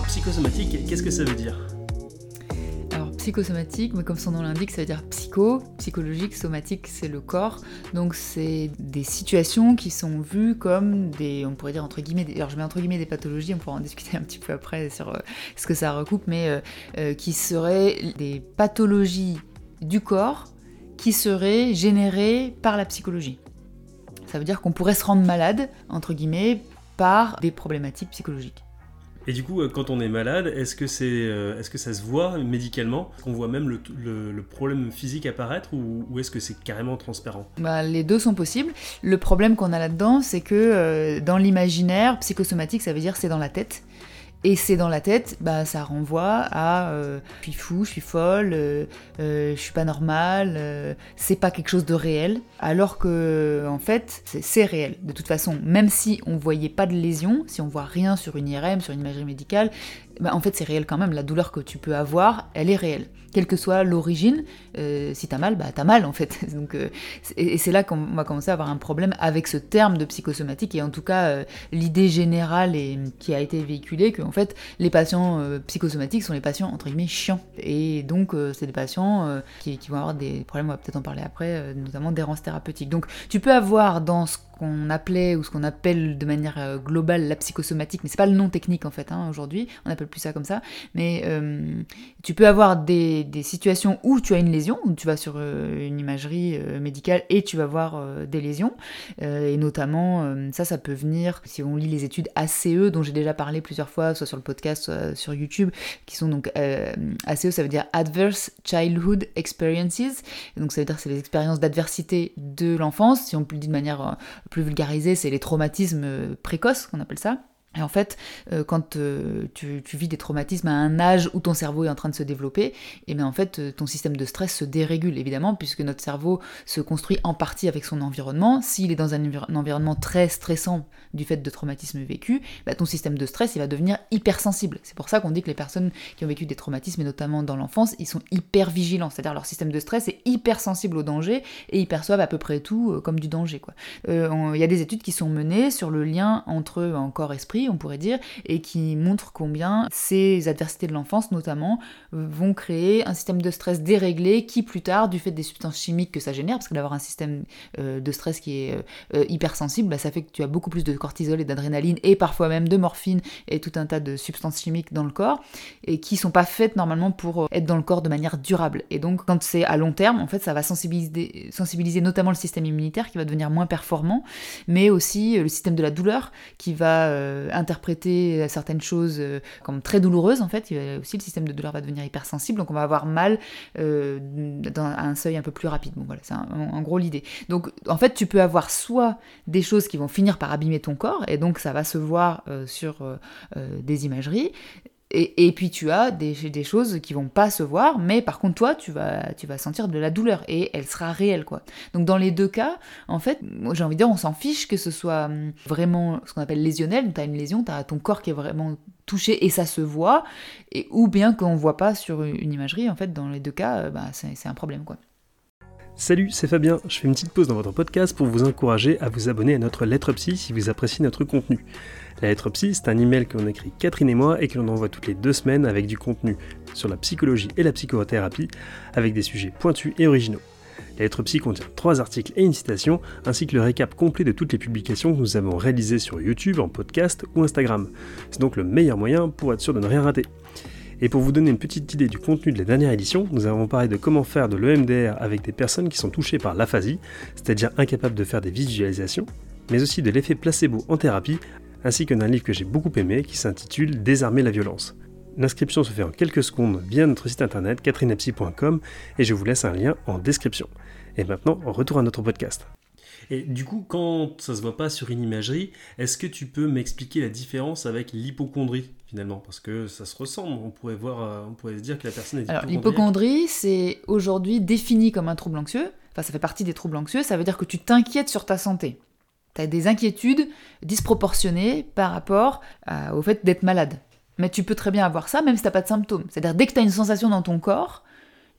Alors, psychosomatique, qu'est-ce que ça veut dire alors psychosomatique, mais comme son nom l'indique, ça veut dire psycho, psychologique, somatique, c'est le corps. Donc c'est des situations qui sont vues comme des, on pourrait dire entre guillemets, alors je mets entre guillemets des pathologies, on pourra en discuter un petit peu après sur euh, ce que ça recoupe, mais euh, euh, qui seraient des pathologies du corps qui seraient générées par la psychologie. Ça veut dire qu'on pourrait se rendre malade, entre guillemets, par des problématiques psychologiques. Et du coup, euh, quand on est malade, est-ce que, c'est, euh, est-ce que ça se voit médicalement Qu'on voit même le, problème physique apparaître ou, ou est-ce que c'est carrément transparent? Bah, Les deux sont possibles. Le problème qu'on a là-dedans, c'est que euh, dans l'imaginaire, psychosomatique, ça veut dire c'est dans la tête. Et c'est dans la tête, bah, ça renvoie à euh, je suis fou, je suis folle, euh, euh, je suis pas normale, c'est pas quelque chose de réel. Alors que, en fait, c'est réel. De toute façon, même si on voyait pas de lésion, si on voit rien sur une IRM, sur une imagerie médicale, bah, en fait, c'est réel quand même. La douleur que tu peux avoir, elle est réelle quelle que soit l'origine, euh, si t'as mal, bah t'as mal en fait. Donc, euh, et c'est là qu'on va commencer à avoir un problème avec ce terme de psychosomatique et en tout cas euh, l'idée générale et, qui a été véhiculée que en fait les patients psychosomatiques sont les patients entre guillemets chiants et donc c'est des patients qui, vont avoir des problèmes, on va peut-être en parler après, notamment d'errance thérapeutique. Donc tu peux avoir dans ce qu'on appelait ou ce qu'on appelle de manière globale la psychosomatique, mais c'est pas le nom technique en fait hein, aujourd'hui, on appelle plus ça comme ça, mais tu peux avoir des, situations où tu as une lésion, où tu vas sur euh, une imagerie médicale et tu vas voir des lésions, et notamment ça, ça peut venir, si on lit les études ACE dont j'ai déjà parlé plusieurs fois, soit sur le podcast, soit sur YouTube, qui sont donc ACE, ça veut dire Adverse Childhood Experiences, donc ça veut dire c'est les expériences d'adversité de l'enfance, si on le dire de manière plus vulgarisé, c'est les traumatismes euh, précoces, qu'on appelle ça. Et en fait, euh, quand euh, tu, vis des traumatismes à un âge où ton cerveau est en train de se développer, et eh bien en fait, ton système de stress se dérégule évidemment, puisque notre cerveau se construit en partie avec son environnement. S'il est dans un, environnement très stressant du fait de traumatismes vécus, bah, ton système de stress il va devenir hypersensible. C'est pour ça qu'on dit que les personnes qui ont vécu des traumatismes, et notamment dans l'enfance, ils sont hyper vigilants, c'est-à-dire leur système de stress est hypersensible au danger et ils perçoivent à peu près tout euh, comme du danger. Il y a des études qui sont menées sur le lien entre corps-esprit on pourrait dire, et qui montre combien ces adversités de l'enfance, notamment, vont créer un système de stress déréglé qui, plus tard, du fait des substances chimiques que ça génère, parce que d'avoir un système euh, de stress qui est euh, hypersensible, bah, ça fait que tu as beaucoup plus de cortisol et d'adrénaline, et parfois même de morphine et tout un tas de substances chimiques dans le corps, et qui sont pas faites normalement pour euh, être dans le corps de manière durable. Et donc, quand c'est à long terme, en fait, ça va sensibiliser, sensibiliser notamment le système immunitaire qui va devenir moins performant, mais aussi le système de la douleur qui va interpréter certaines choses euh, comme très douloureuses en fait. aussi le système de douleur va devenir hypersensible, donc on va avoir mal euh, dans, un seuil un peu plus rapide. Bon voilà, c'est en gros l'idée. Donc en fait, tu peux avoir soit des choses qui vont finir par abîmer ton corps, et donc ça va se voir euh, sur des imageries, et, puis tu as des, choses qui vont pas se voir, mais par contre toi tu vas, sentir de la douleur et elle sera réelle quoi. Donc dans les deux cas, en fait, j'ai envie de dire on s'en fiche que ce soit hum, vraiment ce qu'on appelle lésionnel, tu as une lésion, as ton corps qui est vraiment touché et ça se voit, ou bien qu'on voit pas sur une imagerie, en fait dans les deux cas, euh, bah, c'est un problème quoi. Salut, c'est Fabien. Je fais une petite pause dans votre podcast pour vous encourager à vous abonner à notre lettre psy si vous appréciez notre contenu. La lettre psy, c'est un email que l'on écrit Catherine et moi et que l'on envoie toutes les deux semaines avec du contenu sur la psychologie et la psychothérapie, avec des sujets pointus et originaux. La lettre psy contient trois articles et une citation, ainsi que le récap complet de toutes les publications que nous avons réalisées sur YouTube, en podcast ou Instagram. C'est donc le meilleur moyen pour être sûr de ne rien rater. Et pour vous donner une petite idée du contenu de la dernière édition, nous avons parlé de comment faire de l'EMDR avec des personnes qui sont touchées par l'aphasie, c'est-à-dire incapables de faire des visualisations, mais aussi de l'effet placebo en thérapie ainsi que d'un livre que j'ai beaucoup aimé qui s'intitule Désarmer la violence. L'inscription se fait en quelques secondes via notre site internet catherinepsy.com et je vous laisse un lien en description. Et maintenant, retour à notre podcast. Et du coup, quand ça se voit pas sur une imagerie, est-ce que tu peux m'expliquer la différence avec l'hypochondrie finalement Parce que ça se ressemble, on pourrait, voir, euh, on pourrait se dire que la personne est Alors l'hypochondrie, c'est aujourd'hui défini comme un trouble anxieux, enfin ça fait partie des troubles anxieux, ça veut dire que tu t'inquiètes sur ta santé tu as des inquiétudes disproportionnées par rapport euh, au fait d'être malade. Mais tu peux très bien avoir ça même si tu n'as pas de symptômes. C'est-à-dire dès que tu as une sensation dans ton corps,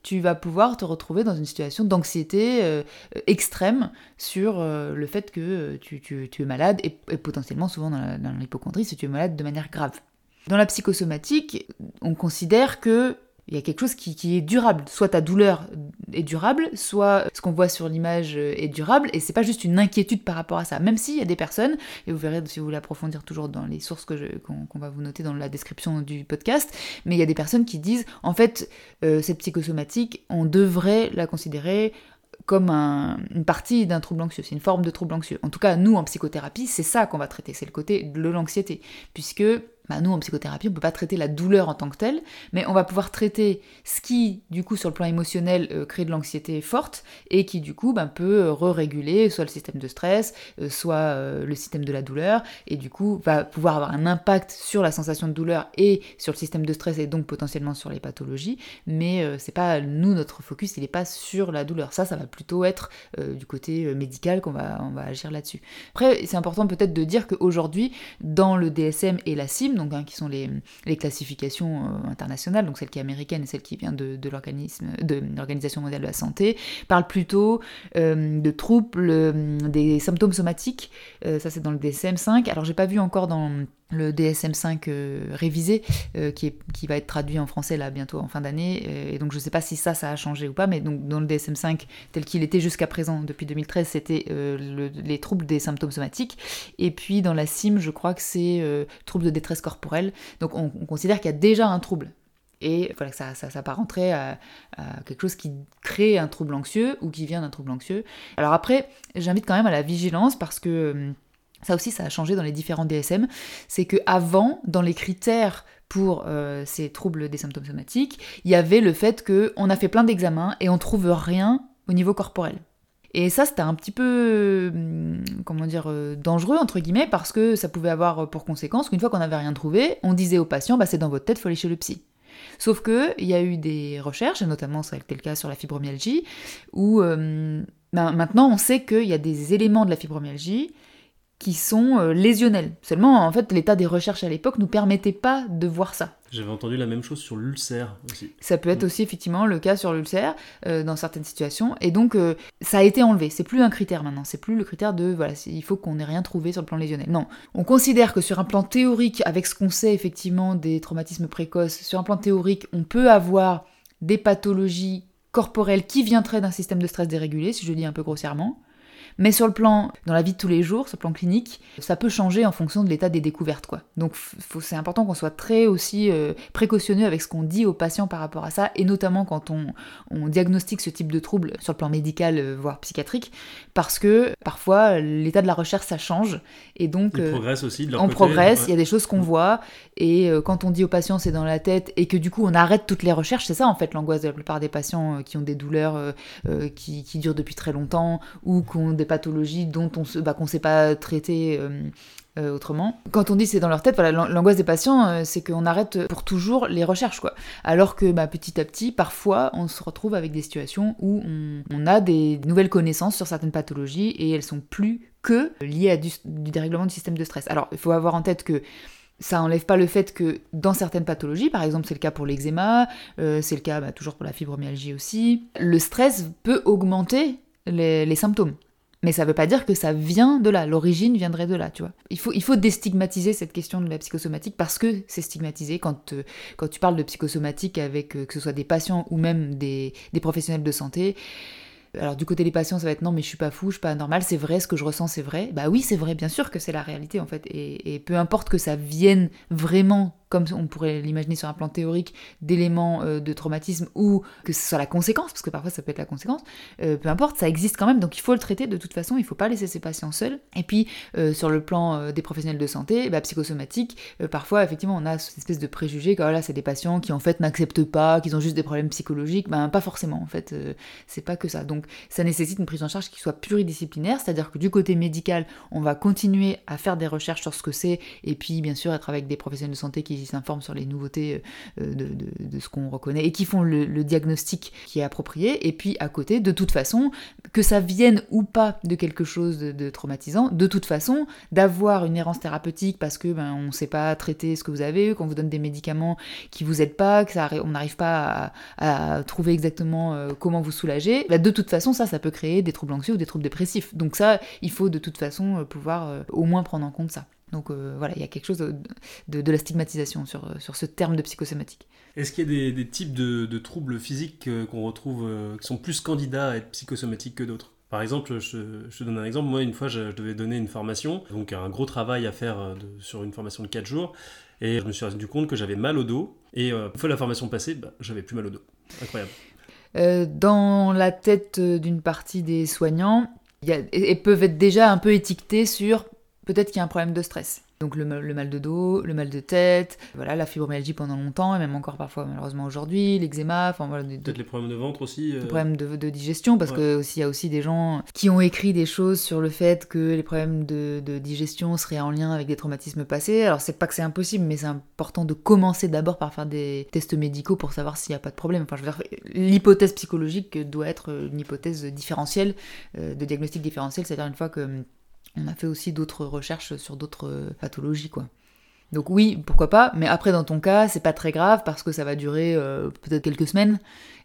tu vas pouvoir te retrouver dans une situation d'anxiété euh, extrême sur euh, le fait que tu, es malade et, potentiellement souvent dans l'hypochondrie si tu es malade de manière grave. Dans la psychosomatique, on considère que il y a quelque chose qui, est durable. Soit ta douleur est durable, soit ce qu'on voit sur l'image est durable, et c'est pas juste une inquiétude par rapport à ça. Même s'il y a des personnes, et vous verrez si vous voulez approfondir toujours dans les sources qu'on, va vous noter dans la description du podcast, mais il y a des personnes qui disent en fait euh, cette psychosomatique, on devrait la considérer comme une partie d'un trouble anxieux, c'est une forme de trouble anxieux. En tout cas, nous, en psychothérapie, c'est ça qu'on va traiter, c'est le côté de l'anxiété, puisque bah, nous, en psychothérapie, on peut pas traiter la douleur en tant que telle, mais on va pouvoir traiter ce qui, du coup, sur le plan émotionnel, euh, crée de l'anxiété forte, et qui, du coup, bah, peut euh, re-réguler soit le système de stress, euh, soit le système de la douleur, et du coup, va pouvoir avoir un impact sur la sensation de douleur et sur le système de stress, et donc potentiellement sur les pathologies, mais c'est pas, nous, notre focus, il n'est pas sur la douleur. Ça, ça va plutôt être du côté médical qu'on va, on va agir là-dessus. Après, c'est important peut-être de dire qu'aujourd'hui, dans le DSM et la CIM, donc, hein, qui sont les, classifications euh, internationales, donc celle qui est américaine et celle qui vient de, l'Organisation mondiale de la santé, parlent plutôt euh, de troubles euh, des symptômes somatiques. ça, c'est dans le DSM-5. Alors, j'ai pas vu encore dans le DSM5 révisé qui, qui va être traduit en français là bientôt en fin d'année et donc je sais pas si ça ça a changé ou pas mais donc dans le DSM5 tel qu'il était jusqu'à présent depuis 2013 c'était les troubles des symptômes somatiques et puis dans la CIM je crois que c'est troubles de détresse corporelle. Donc on, considère qu'il y a déjà un trouble. Et voilà, ça, ça s'apparenterait à, à, quelque chose qui crée un trouble anxieux ou qui vient d'un trouble anxieux. Alors après, j'invite quand même à la vigilance parce que euh, ça aussi, ça a changé dans les différents DSM. C'est que avant, dans les critères pour euh, ces troubles des symptômes somatiques, il y avait le fait qu'on a fait plein d'examens et on trouve rien au niveau corporel. Et ça, c'était un petit peu, hum, comment dire, euh, dangereux, entre guillemets, parce que ça pouvait avoir pour conséquence qu'une fois qu'on n'avait rien trouvé, on disait aux patients, bah, c'est dans votre tête, faut aller chez le psy. Sauf que il y a eu des recherches, et notamment ça a été le cas sur la fibromyalgie, où hum, ben, maintenant on sait qu'il y a des éléments de la fibromyalgie qui sont euh, lésionnels. Seulement, en fait, l'état des recherches à l'époque nous permettait pas de voir ça. J'avais entendu la même chose sur l'ulcère aussi. Ça peut être mm. aussi effectivement le cas sur l'ulcère euh, dans certaines situations. Et donc, euh, ça a été enlevé. C'est plus un critère maintenant. C'est plus le critère de voilà, il faut qu'on ait rien trouvé sur le plan lésionnel. Non. On considère que sur un plan théorique, avec ce qu'on sait effectivement des traumatismes précoces, sur un plan théorique, on peut avoir des pathologies corporelles qui viendraient d'un système de stress dérégulé, si je dis un peu grossièrement. Mais sur le plan, dans la vie de tous les jours, sur le plan clinique, ça peut changer en fonction de l'état des découvertes, quoi. Donc c'est important qu'on soit très aussi euh, précautionneux avec ce qu'on dit aux patients par rapport à ça, et notamment quand on, diagnostique ce type de trouble sur le plan médical, euh, voire psychiatrique, parce que parfois l'état de la recherche ça change, et donc euh, progresse aussi on progresse, il y a des choses qu'on mm. voit, et quand on dit aux patients c'est dans la tête, et que du coup on arrête toutes les recherches, c'est ça en fait l'angoisse de la plupart des patients qui ont des douleurs qui, qui, durent depuis très longtemps, ou qui ont des pathologies dont on se, bah, ne sait pas traiter euh, euh, autrement. Quand on dit c'est dans leur tête, voilà, l'angoisse des patients, euh, c'est qu'on arrête pour toujours les recherches, quoi. Alors que bah, petit à petit, parfois, on se retrouve avec des situations où on, a des nouvelles connaissances sur certaines pathologies et elles sont plus que liées à du, dérèglement du système de stress. Alors, il faut avoir en tête que ça enlève pas le fait que dans certaines pathologies, par exemple c'est le cas pour l'eczéma, c'est le cas bah, toujours pour la fibromyalgie aussi, le stress peut augmenter les symptômes. Mais ça veut pas dire que ça vient de là, l'origine viendrait de là, tu vois. Il faut, il déstigmatiser cette question de la psychosomatique parce que c'est stigmatisé quand, euh, tu parles de psychosomatique avec euh, que ce soit des patients ou même des, professionnels de santé. Alors du côté des patients, ça va être non mais je suis pas fou, je suis pas anormal, c'est vrai, ce que je ressens c'est vrai. Bah oui c'est vrai, bien sûr que c'est la réalité en fait. Et, peu importe que ça vienne vraiment comme on pourrait l'imaginer sur un plan théorique, d'éléments euh, de traumatisme ou que ce soit la conséquence, parce que parfois ça peut être la conséquence, euh, peu importe, ça existe quand même, donc il faut le traiter de toute façon, il faut pas laisser ces patients seuls. Et puis euh, sur le plan des professionnels de santé, bah, psychosomatique, parfois effectivement on a cette espèce de préjugé que voilà, c'est des patients qui en fait n'acceptent pas, qu'ils ont juste des problèmes psychologiques, ben pas forcément en fait, c'est pas que ça. Donc ça nécessite une prise en charge qui soit pluridisciplinaire, c'est-à-dire que du côté médical, on va continuer à faire des recherches sur ce que c'est, et puis bien sûr être avec des professionnels de santé qui s'informent sur les nouveautés euh, de, ce qu'on reconnaît et qui font le, diagnostic qui est approprié. Et puis à côté, de toute façon, que ça vienne ou pas de quelque chose de, traumatisant, de toute façon, d'avoir une errance thérapeutique parce que ben, on ne sait pas traiter ce que vous avez, qu'on vous donne des médicaments qui vous aident pas, que ça, on n'arrive pas à, trouver exactement euh, comment vous soulager, bah, de toute façon, ça, ça peut créer des troubles anxieux ou des troubles dépressifs. Donc ça, il faut de toute façon euh, pouvoir au moins prendre en compte ça. Donc voilà, il y a quelque chose de, la stigmatisation sur, sur ce terme de psychosomatique. Est-ce qu'il y a des, types de, troubles physiques qu'on retrouve qui sont plus candidats à être psychosomatiques que d'autres? Par exemple, je, te donne un exemple. Moi, une fois, je, devais donner une formation, donc un gros travail à faire sur une formation de 4 jours. Et je me suis rendu compte que j'avais mal au dos. Et une fois la formation passée, bah, j'avais plus mal au dos. Incroyable. Euh, dans la tête d'une partie des soignants, et peuvent être déjà un peu étiquetés sur peut-être qu'il y a un problème de stress. Donc le, mal de dos, le mal de tête, voilà, la fibromyalgie pendant longtemps, et même encore parfois malheureusement aujourd'hui, l'eczéma, enfin voilà. Peut-être les problèmes de ventre aussi. Les euh. problèmes de, digestion, parce qu'il que y a aussi des gens qui ont écrit des choses sur le fait que les problèmes de, digestion seraient en lien avec des traumatismes passés. Alors c'est pas que c'est impossible, mais c'est important de commencer d'abord par faire des tests médicaux pour savoir s'il n'y a pas de problème. Enfin je veux dire, l'hypothèse psychologique doit être une hypothèse différentielle, euh, de diagnostic différentiel, c'est-à-dire une fois que on a fait aussi d'autres recherches sur d'autres euh, pathologies, quoi. Donc oui, pourquoi pas, mais après dans ton cas, c'est pas très grave parce que ça va durer euh, peut-être quelques semaines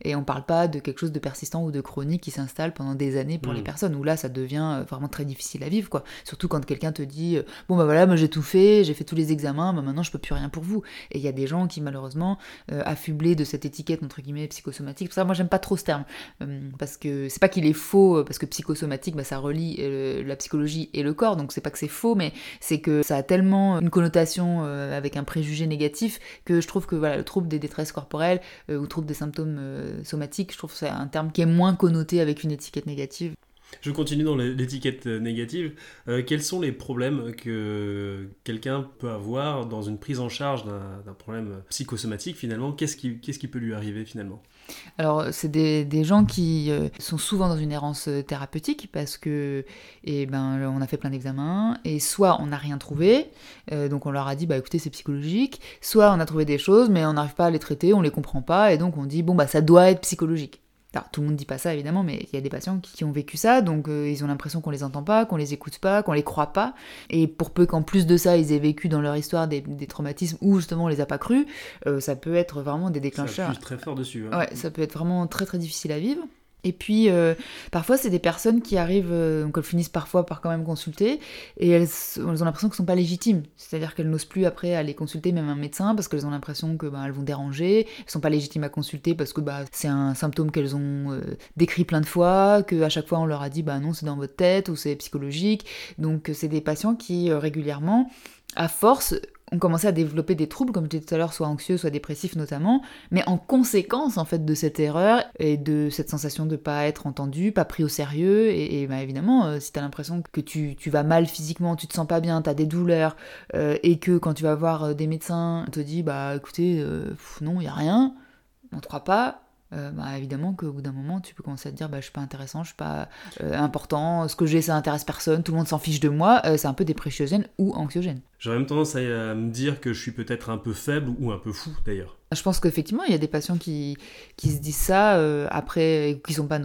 et on parle pas de quelque chose de persistant ou de chronique qui s'installe pendant des années pour les mm. personnes, où là ça devient euh, vraiment très difficile à vivre, quoi. Surtout quand quelqu'un te dit, euh, bon bah voilà, moi j'ai tout fait, j'ai fait tous les examens, bah maintenant je peux plus rien pour vous. Et il y a des gens qui malheureusement, euh, affublés de cette étiquette entre guillemets psychosomatique, pour ça moi j'aime pas trop ce terme, parce que c'est pas qu'il est faux, parce que psychosomatique, bah, ça relie la psychologie et le corps, donc c'est pas que c'est faux, mais c'est que ça a tellement une connotation avec un préjugé négatif que je trouve que voilà, le trouble des détresses corporelles ou trouble des symptômes somatique, je trouve que c'est un terme qui est moins connoté avec une étiquette négative. Je continue dans l'étiquette négative. Euh, quels sont les problèmes que quelqu'un peut avoir dans une prise en charge d'un problème psychosomatique finalement? Qu'est-ce qui, peut lui arriver finalement? Alors, c'est des, gens qui euh, sont souvent dans une errance euh, thérapeutique parce que, eh ben, on a fait plein d'examens et soit on n'a rien trouvé, donc on leur a dit, bah écoutez, c'est psychologique, soit on a trouvé des choses mais on n'arrive pas à les traiter, on les comprend pas et donc on dit, bon, bah ça doit être psychologique tout le monde dit pas ça évidemment, mais il y a des patients qui, ont vécu ça, donc euh, ils ont l'impression qu'on les entend pas, qu'on les écoute pas, qu'on les croit pas. Et pour peu qu'en plus de ça, ils aient vécu dans leur histoire des, traumatismes où justement on les a pas crus, euh, ça peut être vraiment des déclencheurs. Ça très fort dessus. Hein. Ouais, ça peut être vraiment très très difficile à vivre. Et puis, euh, parfois, c'est des personnes qui arrivent, euh, donc elles finissent parfois par quand même consulter, et elles, ont l'impression qu'elles ne sont pas légitimes. C'est-à-dire qu'elles n'osent plus après aller consulter même un médecin parce qu'elles ont l'impression que bah, elles vont déranger, elles ne sont pas légitimes à consulter parce que bah, c'est un symptôme qu'elles ont euh, décrit plein de fois, qu'à chaque fois on leur a dit bah non, c'est dans votre tête ou c'est psychologique. Donc, c'est des patients qui régulièrement à force, ont commencé à développer des troubles, comme je disais tout à l'heure, soit anxieux, soit dépressifs notamment, mais en conséquence en fait de cette erreur et de cette sensation de pas être entendu, pas pris au sérieux, et, bah, évidemment, euh, si tu as l'impression que tu, vas mal physiquement, tu te sens pas bien, tu as des douleurs, euh, et que quand tu vas voir euh, des médecins, on te dit bah écoutez, non, il y a rien, on te croit pas, bah, évidemment qu'au bout d'un moment, tu peux commencer à te dire bah, je suis pas intéressant, je suis pas important, ce que j'ai ça intéresse personne, tout le monde s'en fiche de moi, c'est un peu dépressiogène ou anxiogène. J'aurais même tendance à, me dire que je suis peut-être un peu faible ou un peu fou d'ailleurs. Je pense qu'effectivement, il y a des patients qui, qui se disent ça euh, après, qui sont pas,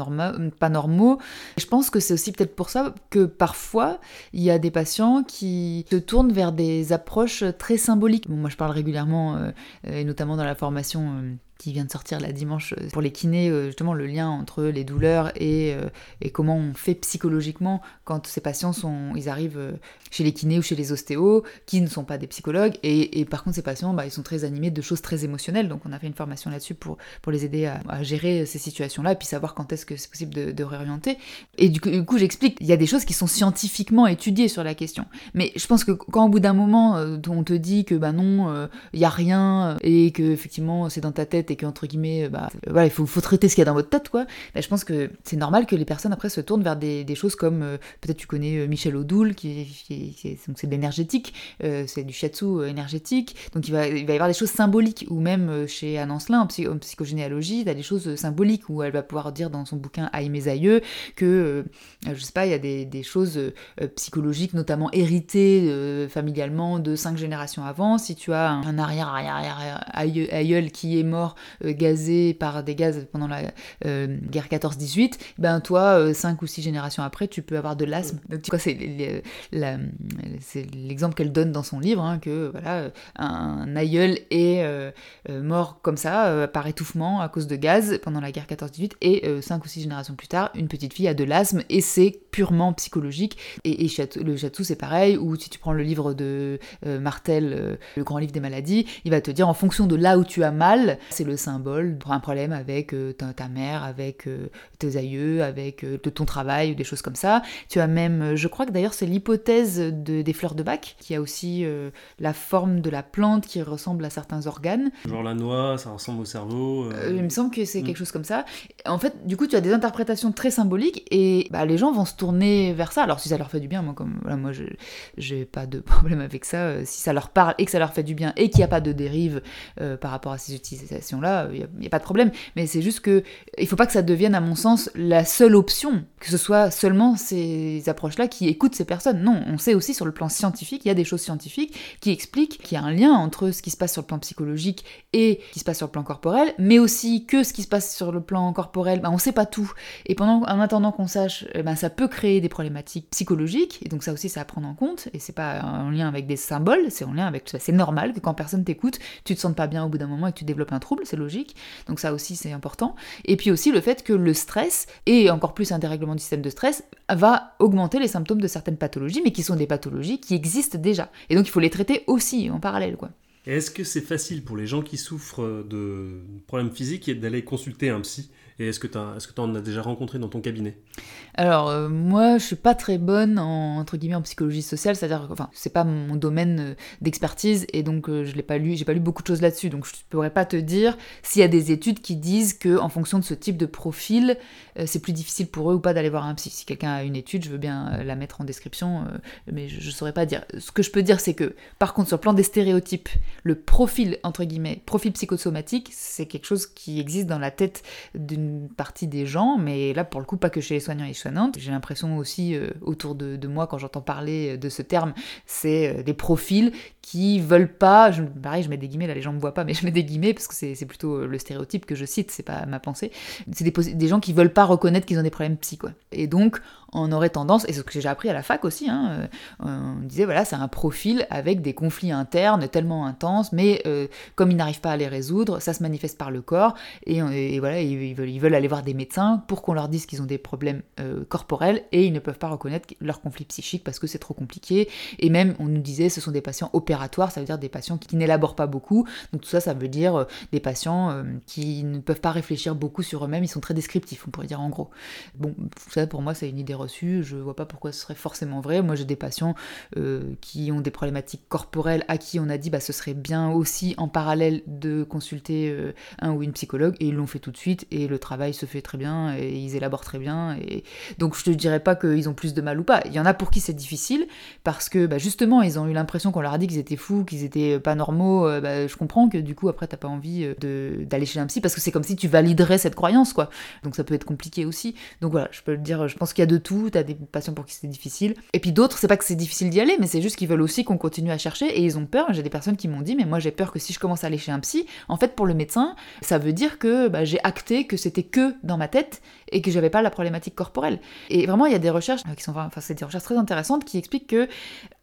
pas normaux. Je pense que c'est aussi peut-être pour ça que parfois, il y a des patients qui se tournent vers des approches très symboliques. moi, je parle régulièrement, euh, et notamment dans la formation euh, qui vient de sortir la dimanche pour les kinés, justement le lien entre les douleurs et, et, comment on fait psychologiquement quand ces patients sont, ils arrivent chez les kinés ou chez les ostéos, qui ne sont pas des psychologues, et, par contre ces patients, bah, ils sont très animés de choses très émotionnelles, donc on a fait une formation là-dessus pour, pour les aider à, gérer ces situations-là, et puis savoir quand est-ce que c'est possible de, réorienter. Et du coup, j'explique, il y a des choses qui sont scientifiquement étudiées sur la question, mais je pense que quand au bout d'un moment, euh, on te dit que bah non, euh, il y a rien, et que effectivement c'est dans ta tête, et qu'entre guillemets, bah voilà, il faut, traiter ce qu'il y a dans votre tête, quoi, bah, je pense que c'est normal que les personnes après se tournent vers des, choses comme, euh, peut-être tu connais Michel Odoul, qui, qui, c'est de l'énergétique, euh, c'est du shiatsu euh, énergétique, donc il va y avoir des choses symboliques, ou même euh, chez Anne Ancelin, en, psychogénéalogie, il y a des choses symboliques, où elle va pouvoir dire dans son bouquin Aïe mes aïeux, que, je sais pas, il y a des, choses psychologiques, notamment héritées familialement de cinq générations avant, si tu as un arrière-arrière aïeul qui est mort gazé par des gaz pendant la guerre 14-18, ben toi, cinq ou six générations après, tu peux avoir de l'asthme. Donc tu vois, c'est l'exemple qu'elle donne dans son livre, hein, que voilà, un aïeul est euh, mort comme ça, par étouffement à cause de gaz pendant la guerre 14-18, et 5 ou 6 générations plus tard, une petite fille a de l'asthme, et c'est purement psychologique. Et, le Chatou, c'est pareil, ou si tu prends le livre de Martel, le grand livre des maladies, il va te dire en fonction de là où tu as mal, c'est le symbole pour un problème avec ta, mère, avec tes aïeux, avec ton travail, ou des choses comme ça. Tu as même, je crois que d'ailleurs c'est l'hypothèse de, des fleurs de bac, qui a aussi la forme de la plante qui ressemble à certains organes. Genre la noix, ça ressemble au cerveau. Euh. Euh, il me semble que c'est mm. quelque chose comme ça. En fait, du coup, tu as des interprétations très symboliques et bah, les gens vont se tourner vers ça. Alors, si ça leur fait du bien, moi, comme moi, je j'ai pas de problème avec ça. Euh, si ça leur parle et que ça leur fait du bien et qu'il n'y a pas de dérive par rapport à ces utilisations-là, il n'y a, pas de problème. Mais c'est juste que il faut pas que ça devienne, à mon sens, la seule option, que ce soit seulement ces approches-là qui écoutent ces personnes. Non, on sait aussi sur le plan scientifique, il y a des choses scientifiques qui expliquent qu'il y a un lien entre ce qui se passe sur le plan psychologique et qui se passe sur le plan corporel, mais aussi que ce qui se passe sur le plan corporel, ben, on sait pas tout. Et pendant, en attendant qu'on sache, ben, ça peut créer des problématiques psychologiques, et donc ça aussi c'est à prendre en compte, et c'est pas en lien avec des symboles, c'est en lien avec ça. C'est normal que quand personne t'écoute, tu te sentes pas bien au bout d'un moment et que tu développes un trouble, c'est logique. Donc ça aussi c'est important. Et puis aussi le fait que le stress, et encore plus un dérèglement du système de stress, va augmenter les symptômes de certaines pathologies, mais qui sont des pathologies qui existent déjà. Et donc il faut les traiter aussi en parallèle, quoi. Est-ce que c'est facile pour les gens qui souffrent de problèmes physiques d'aller consulter un psy? Et est-ce que tu est en as déjà rencontré dans ton cabinet? Alors, euh, moi, je suis pas très bonne en, entre guillemets, en psychologie sociale, c'est-à-dire, enfin, c'est pas mon domaine euh, d'expertise, et donc euh, je l'ai pas lu, j'ai pas lu beaucoup de choses là-dessus, donc je pourrais pas te dire s'il y a des études qui disent que en fonction de ce type de profil, c'est plus difficile pour eux ou pas d'aller voir un psy. Si quelqu'un a une étude, je veux bien la mettre en description, mais je, je saurais pas dire. Ce que je peux dire, c'est que, par contre, sur le plan des stéréotypes, le profil, entre guillemets, profil psychosomatique, c'est quelque chose qui existe dans la tête d'une partie des gens, mais là pour le coup pas que chez les soignants et soignantes. J'ai l'impression aussi euh, autour de, moi quand j'entends parler de ce terme, c'est euh, des profils qui veulent pas, je, pareil je mets des guillemets, là les gens me voient pas, mais je mets des guillemets parce que c'est plutôt euh, le stéréotype que je cite, c'est pas ma pensée. C'est des, gens qui veulent pas reconnaître qu'ils ont des problèmes psy quoi. Et donc on aurait tendance, et c'est ce que j'ai appris à la fac aussi, hein, on disait voilà c'est un profil avec des conflits internes tellement intenses, mais comme ils n'arrivent pas à les résoudre, ça se manifeste par le corps, et, voilà ils, veulent, aller voir des médecins pour qu'on leur dise qu'ils ont des problèmes euh, corporels et ils ne peuvent pas reconnaître leur conflit psychique parce que c'est trop compliqué. Et même, on nous disait, ce sont des patients ça veut dire des patients qui, n'élaborent pas beaucoup. Donc tout ça, ça veut dire euh, des patients euh, qui ne peuvent pas réfléchir beaucoup sur eux-mêmes, ils sont très descriptifs, on pourrait dire en gros. Bon, ça pour moi, c'est une idée reçue, je vois pas pourquoi ce serait forcément vrai. Moi, j'ai des patients qui ont des problématiques corporelles à qui on a dit, bah ce serait bien aussi en parallèle de consulter un ou une psychologue et ils l'ont fait tout de suite et le travail se fait très bien et ils élaborent très bien. Et donc je te dirais pas qu'ils ont plus de mal ou pas. Il y en a pour qui c'est difficile parce que bah, justement ils ont eu l'impression qu'on leur a dit qu'ils étaient fous, qu'ils étaient pas normaux. Euh, bah, je comprends que du coup après t'as pas envie euh, d'aller chez un psy parce que c'est comme si tu validerais cette croyance quoi. Donc ça peut être compliqué aussi. Donc voilà, je peux le dire, je pense qu'il y a de tout. T'as des patients pour qui c'est difficile. Et puis d'autres, c'est pas que c'est difficile d'y aller, mais c'est juste qu'ils veulent aussi qu'on continue à chercher et ils ont peur. J'ai des personnes qui m'ont dit, mais moi j'ai peur que si je commence à aller chez un psy, en fait pour le médecin, ça veut dire que bah, j'ai acté que c'était que dans ma tête et que j'avais pas la problématique corporelle. Et vraiment, il y a des recherches euh, qui sont, enfin, c'est des recherches très intéressantes qui expliquent que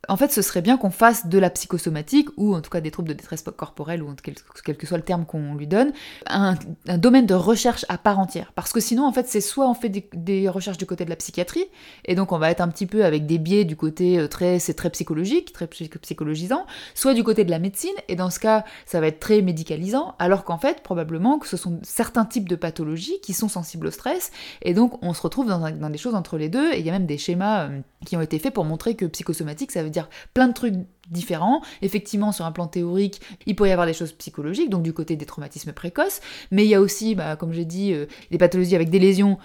en fait, ce serait bien qu'on fasse de la psychosomatique, ou en tout cas des troubles de détresse corporelle, ou quel, que soit le terme qu'on lui donne, un, domaine de recherche à part entière. Parce que sinon, en fait, c'est soit on fait des, recherches du côté de la psychiatrie, et donc on va être un petit peu avec des biais du côté euh, très, c'est très psychologique, très psychologisant, soit du côté de la médecine, et dans ce cas, ça va être très médicalisant, alors qu'en fait, probablement que ce sont certains types de pathologies qui sont sensibles au stress, et donc on se retrouve dans, dans des choses entre les deux, et il y a même des schémas euh, qui ont été faits pour montrer que psychosomatique, ça veut dire plein de trucs différents. Effectivement, sur un plan théorique, il peut y avoir des choses psychologiques, donc du côté des traumatismes précoces, mais il y a aussi, bah, comme j'ai dit, euh, des pathologies avec des lésions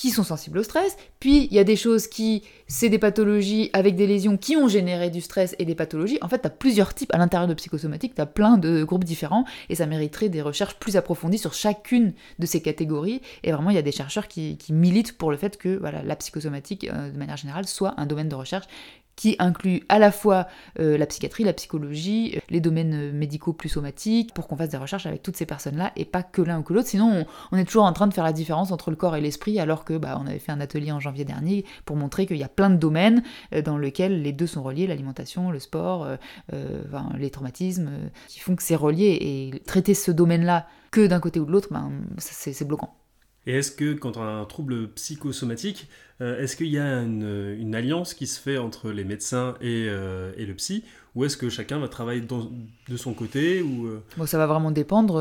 qui sont sensibles au stress, puis il y a des choses qui, c'est des pathologies avec des lésions qui ont généré du stress et des pathologies. En fait, tu as plusieurs types à l'intérieur de psychosomatique, tu as plein de groupes différents, et ça mériterait des recherches plus approfondies sur chacune de ces catégories. Et vraiment, il y a des chercheurs qui, militent pour le fait que la psychosomatique, euh, de manière générale, soit un domaine de recherche qui inclut à la fois euh, la psychiatrie, la psychologie, euh, les domaines médicaux plus somatiques, pour qu'on fasse des recherches avec toutes ces personnes-là et pas que l'un ou que l'autre. Sinon, on, est toujours en train de faire la différence entre le corps et l'esprit, alors que bah, on avait fait un atelier en janvier dernier pour montrer qu'il y a plein de domaines dans lesquels les deux sont reliés, l'alimentation, le sport, les traumatismes, qui font que c'est relié. Et traiter ce domaine-là que d'un côté ou de l'autre, ben, c'est bloquant. Et est-ce que quand on a un trouble psychosomatique, euh, est-ce qu'il y a une, alliance qui se fait entre les médecins et, euh, le psy Ou est-ce que chacun va travailler de son côté euh Ça va vraiment dépendre.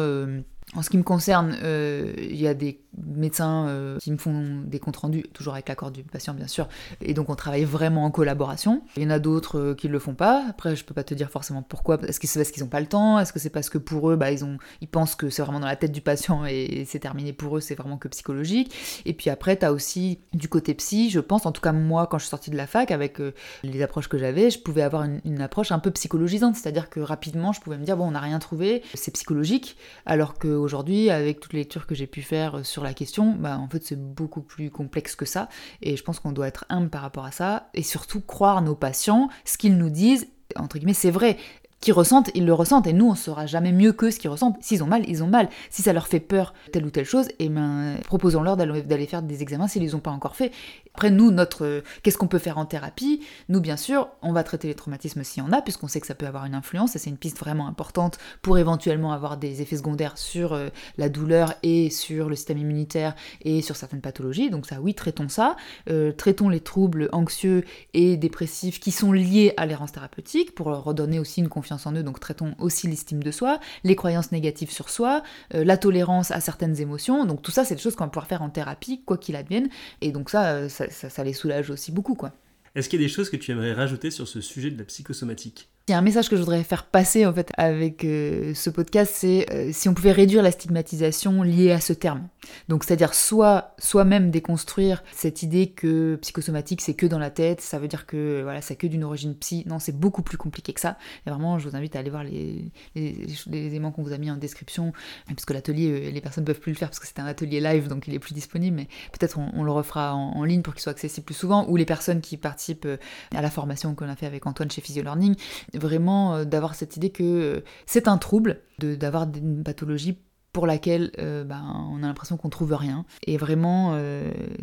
En ce qui me concerne, il y a des médecins euh, qui me font des comptes rendus, toujours avec l'accord du patient bien sûr, et donc on travaille vraiment en collaboration. Il y en a d'autres euh, qui ne le font pas, après je peux pas te dire forcément pourquoi, est-ce que c'est parce qu'ils n'ont pas le temps, est-ce que c'est parce que pour eux, bah, ils, pensent que c'est vraiment dans la tête du patient et c'est terminé pour eux, c'est vraiment que psychologique. Et puis après, tu as aussi du côté psy, je pense, en tout cas moi quand je suis sortie de la fac, avec euh, les approches que j'avais, je pouvais avoir une, approche un peu psychologisante, c'est-à-dire que rapidement je pouvais me dire, bon on n'a rien trouvé, c'est psychologique, alors qu'aujourd'hui, avec toutes les lectures que j'ai pu faire sur la question, bah, en fait c'est beaucoup plus complexe que ça. Et je pense qu'on doit être humble par rapport à ça et surtout croire nos patients, ce qu'ils nous disent. Entre guillemets, c'est vrai qui ressentent, ils le ressentent, et nous, on saura jamais mieux que ce qu'ils ressentent. S'ils ont mal, ils ont mal. Si ça leur fait peur, telle ou telle chose, et eh ben, proposons-leur d'aller faire des examens s'ils les ont pas encore fait. Après, nous, notre, qu'est-ce qu'on peut faire en thérapie? Nous, bien sûr, on va traiter les traumatismes s'il y en a, puisqu'on sait que ça peut avoir une influence, et c'est une piste vraiment importante pour éventuellement avoir des effets secondaires sur euh, la douleur et sur le système immunitaire et sur certaines pathologies. Donc ça, oui, traitons ça. Euh, traitons les troubles anxieux et dépressifs qui sont liés à l'errance thérapeutique pour leur redonner aussi une confiance en eux, donc traitons aussi l'estime de soi, les croyances négatives sur soi, euh, la tolérance à certaines émotions. Donc tout ça, c'est des choses qu'on va pouvoir faire en thérapie, quoi qu'il advienne. Et donc ça, euh, ça, ça les soulage aussi beaucoup, quoi. Est-ce qu'il y a des choses que tu aimerais rajouter sur ce sujet de la psychosomatique? Il un message que je voudrais faire passer en fait avec euh, ce podcast, c'est euh, si on pouvait réduire la stigmatisation liée à ce terme. Donc c'est-à-dire soit soi-même déconstruire cette idée que psychosomatique c'est que dans la tête, ça veut dire que voilà c'est que d'une origine psy. Non, c'est beaucoup plus compliqué que ça. Et vraiment, je vous invite à aller voir les, éléments qu'on vous a mis en description, parce que l'atelier, euh, les personnes ne peuvent plus le faire parce que c'est un atelier live, donc il est plus disponible. Mais peut-être on, le refera en, ligne pour qu'il soit accessible plus souvent, ou les personnes qui participent à la formation qu'on a fait avec Antoine chez Physio Learning vraiment euh, d'avoir cette idée que euh, c'est un trouble, d'avoir une pathologie pour laquelle euh, ben, on a l'impression qu'on trouve rien. Et vraiment,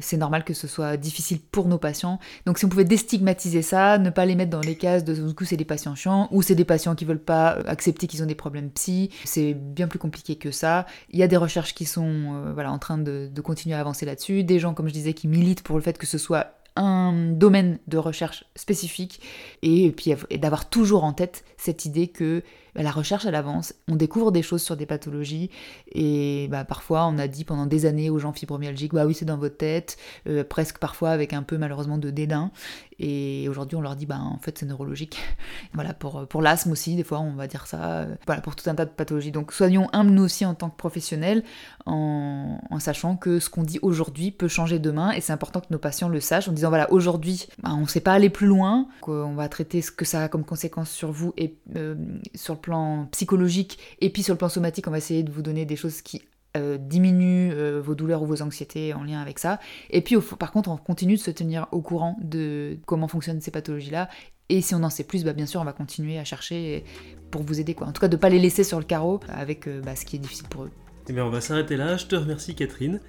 c'est normal que ce soit difficile pour nos patients. Donc si on pouvait déstigmatiser ça, ne pas les mettre dans les cases de du coup c'est des patients chiants, ou c'est des patients qui veulent pas accepter qu'ils ont des problèmes psy, c'est bien plus compliqué que ça. Il y a des recherches qui sont voilà, en train de continuer à avancer là-dessus, des gens comme je disais qui militent pour le fait que ce soit un domaine de recherche spécifique et puis d'avoir toujours en tête cette idée que bah, la recherche elle avance, on découvre des choses sur des pathologies et bah, parfois on a dit pendant des années aux gens fibromyalgiques bah oui c'est dans votre tête, euh, presque parfois avec un peu malheureusement de dédain et aujourd'hui on leur dit bah en fait c'est neurologique. voilà pour, pour l'asthme aussi des fois on va dire ça, euh, voilà pour tout un tas de pathologies. Donc soyons humbles nous aussi en tant que professionnels en, sachant que ce qu'on dit aujourd'hui peut changer demain et c'est important que nos patients le sachent en disant voilà aujourd'hui bah, on ne sait pas aller plus loin, qu'on va traiter ce que ça a comme conséquence sur vous et euh, sur le plan psychologique et puis sur le plan somatique, on va essayer de vous donner des choses qui euh, diminuent euh, vos douleurs ou vos anxiétés en lien avec ça. Et puis par contre, on continue de se tenir au courant de comment fonctionnent ces pathologies-là. Et si on en sait plus, bah, bien sûr, on va continuer à chercher pour vous aider. Quoi. En tout cas, de ne pas les laisser sur le carreau avec euh, bah, ce qui est difficile pour eux. Eh bien, on va s'arrêter là. Je te remercie, Catherine.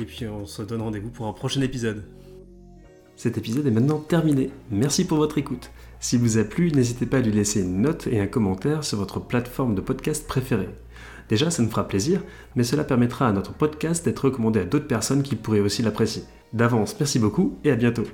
Et puis, on se donne rendez-vous pour un prochain épisode. Cet épisode est maintenant terminé. Merci pour votre écoute. S'il vous a plu, n'hésitez pas à lui laisser une note et un commentaire sur votre plateforme de podcast préférée. Déjà, ça nous fera plaisir, mais cela permettra à notre podcast d'être recommandé à d'autres personnes qui pourraient aussi l'apprécier. D'avance, merci beaucoup et à bientôt.